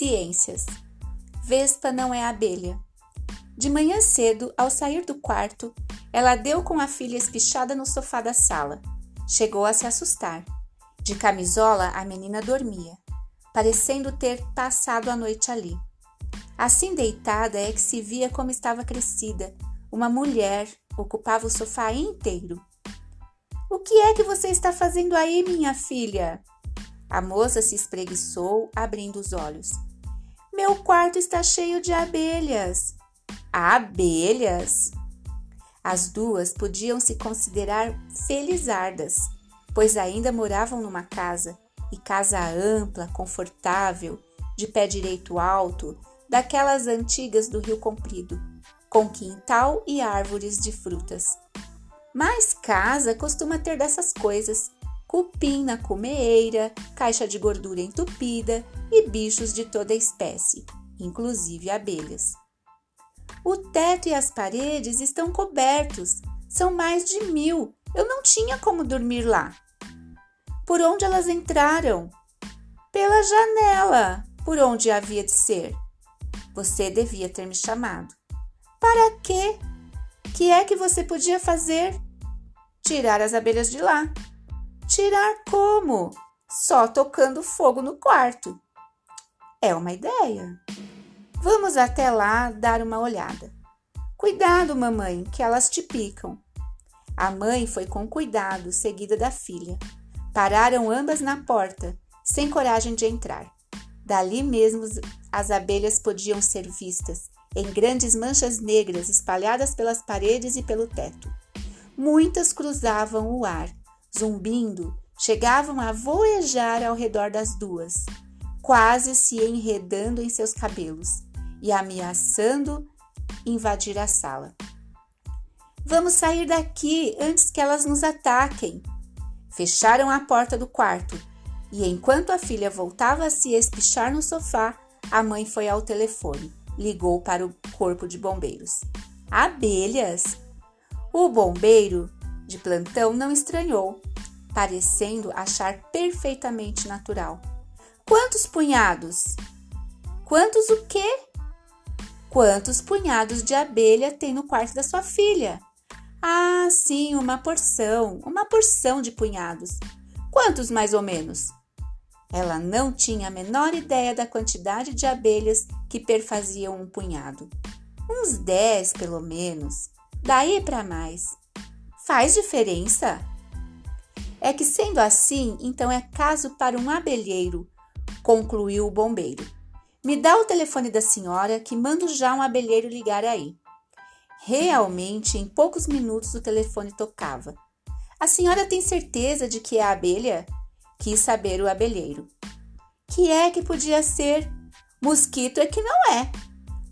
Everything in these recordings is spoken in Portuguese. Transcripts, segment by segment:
Ciências. Vespa não é abelha. De manhã cedo, ao sair do quarto, ela deu com a filha espichada no sofá da sala. Chegou a se assustar. De camisola, a menina dormia, parecendo ter passado a noite ali. Assim deitada é que se via como estava crescida. Uma mulher ocupava o sofá inteiro. O que é que você está fazendo aí, minha filha? A moça se espreguiçou, abrindo os olhos. Meu quarto está cheio de abelhas. Abelhas? As duas podiam se considerar felizardas, pois ainda moravam numa casa, e casa ampla, confortável, de pé direito alto, daquelas antigas do Rio Comprido, com quintal e árvores de frutas. Mas casa costuma ter dessas coisas: cupim na cumeeira, caixa de gordura entupida e bichos de toda espécie, inclusive abelhas. O teto e as paredes estão cobertos, são mais de mil. Eu não tinha como dormir lá. Por onde elas entraram? Pela janela, por onde havia de ser. Você devia ter me chamado. Para quê? Que é que você podia fazer? Tirar as abelhas de lá. Tirar como? Só tocando fogo no quarto. É uma ideia. Vamos até lá dar uma olhada. Cuidado, mamãe, que elas te picam. A mãe foi com cuidado, seguida da filha. Pararam ambas na porta, sem coragem de entrar. Dali mesmo as abelhas podiam ser vistas, em grandes manchas negras espalhadas pelas paredes e pelo teto. Muitas cruzavam o ar, zumbindo, chegavam a voejar ao redor das duas, quase se enredando em seus cabelos e ameaçando invadir a sala. Vamos sair daqui antes que elas nos ataquem. Fecharam a porta do quarto e, enquanto a filha voltava a se espichar no sofá, a mãe foi ao telefone. Ligou para o corpo de bombeiros. Abelhas! O bombeiro de plantão não estranhou, parecendo achar perfeitamente natural. Quantos punhados? Quantos o quê? Quantos punhados de abelha tem no quarto da sua filha? Ah, sim, uma porção, uma porção de punhados. Quantos mais ou menos? Ela não tinha a menor ideia da quantidade de abelhas que perfaziam um punhado. Uns dez, pelo menos. Daí para mais. Faz diferença? É que sendo assim, então é caso para um abelheiro, concluiu o bombeiro. Me dá o telefone da senhora que mando já um abelheiro ligar aí. Realmente, em poucos minutos o telefone tocava. A senhora tem certeza de que é a abelha? Quis saber o abelheiro. Que é que podia ser? Mosquito é que não é.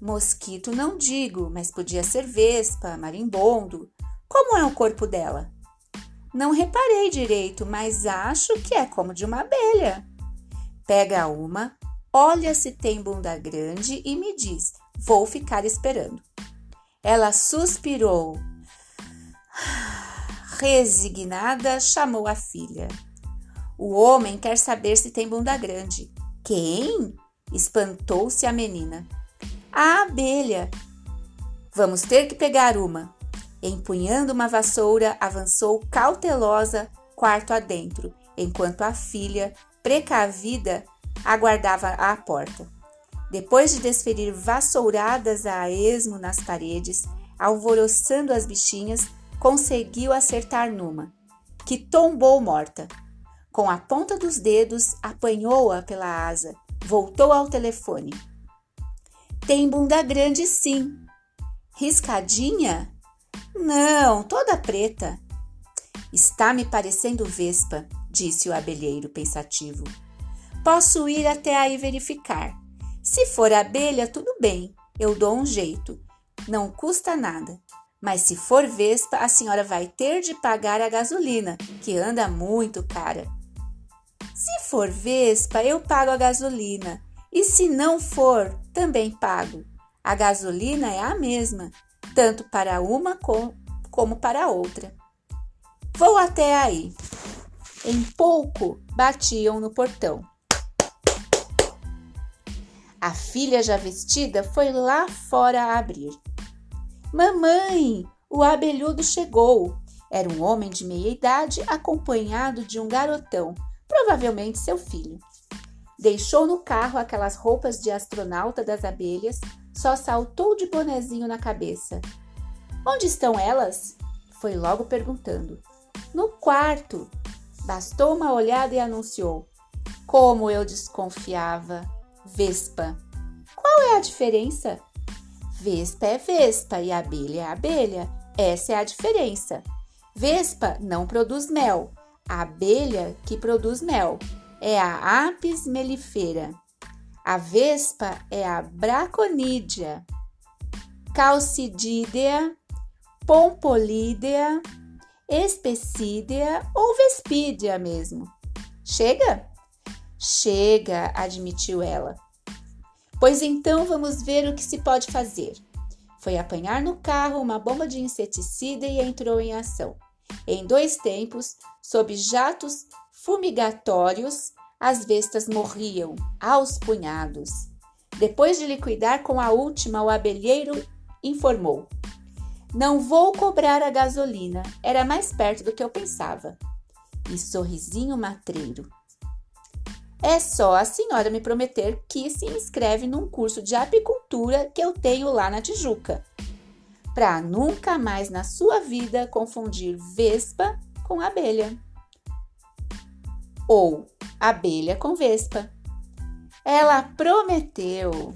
Mosquito não digo, mas podia ser vespa, marimbondo. Como é o corpo dela? Não reparei direito, mas acho que é como de uma abelha. Pega uma, olha se tem bunda grande e me diz: vou ficar esperando. Ela suspirou. Resignada, chamou a filha. O homem quer saber se tem bunda grande. Quem? Espantou-se a menina. A abelha. Vamos ter que pegar uma. Empunhando uma vassoura, avançou cautelosa quarto adentro, enquanto a filha, precavida, aguardava à porta. Depois de desferir vassouradas a esmo nas paredes, alvoroçando as bichinhas, conseguiu acertar numa, que tombou morta. Com a ponta dos dedos, apanhou-a pela asa, voltou ao telefone. Tem bunda grande, sim. Riscadinha? Não, toda preta. Está me parecendo vespa, disse o abelheiro pensativo. Posso ir até aí verificar. Se for abelha, tudo bem, eu dou um jeito. Não custa nada. Mas se for vespa, a senhora vai ter de pagar a gasolina, que anda muito cara. Se for vespa, eu pago a gasolina. E se não for, também pago. A gasolina é a mesma, tanto para uma com, como para a outra. Vou até aí. Em pouco batiam no portão. A filha já vestida foi lá fora abrir. Mamãe, o abelhudo chegou. Era um homem de meia idade acompanhado de um garotão, provavelmente seu filho. Deixou no carro aquelas roupas de astronauta das abelhas, só saltou de bonezinho na cabeça. Onde estão elas? Foi logo perguntando. No quarto. Bastou uma olhada e anunciou. Como eu desconfiava. Vespa. Qual é a diferença? Vespa é vespa e abelha é abelha. Essa é a diferença. Vespa não produz mel. A abelha que produz mel é a Apis mellifera. A vespa é a Braconidea. Calcididea, Pompolidea, Especídea ou Vespídea mesmo. Chega? Chega, admitiu ela. Pois então vamos ver o que se pode fazer. Foi apanhar no carro uma bomba de inseticida e entrou em ação. Em dois tempos, sob jatos fumigatórios, as bestas morriam aos punhados. Depois de liquidar com a última, o abelheiro informou: Não vou cobrar a gasolina, era mais perto do que eu pensava. E sorrisinho matreiro. É só a senhora me prometer que se inscreve num curso de apicultura que eu tenho lá na Tijuca, para nunca mais na sua vida confundir vespa com abelha ou abelha com vespa. Ela prometeu.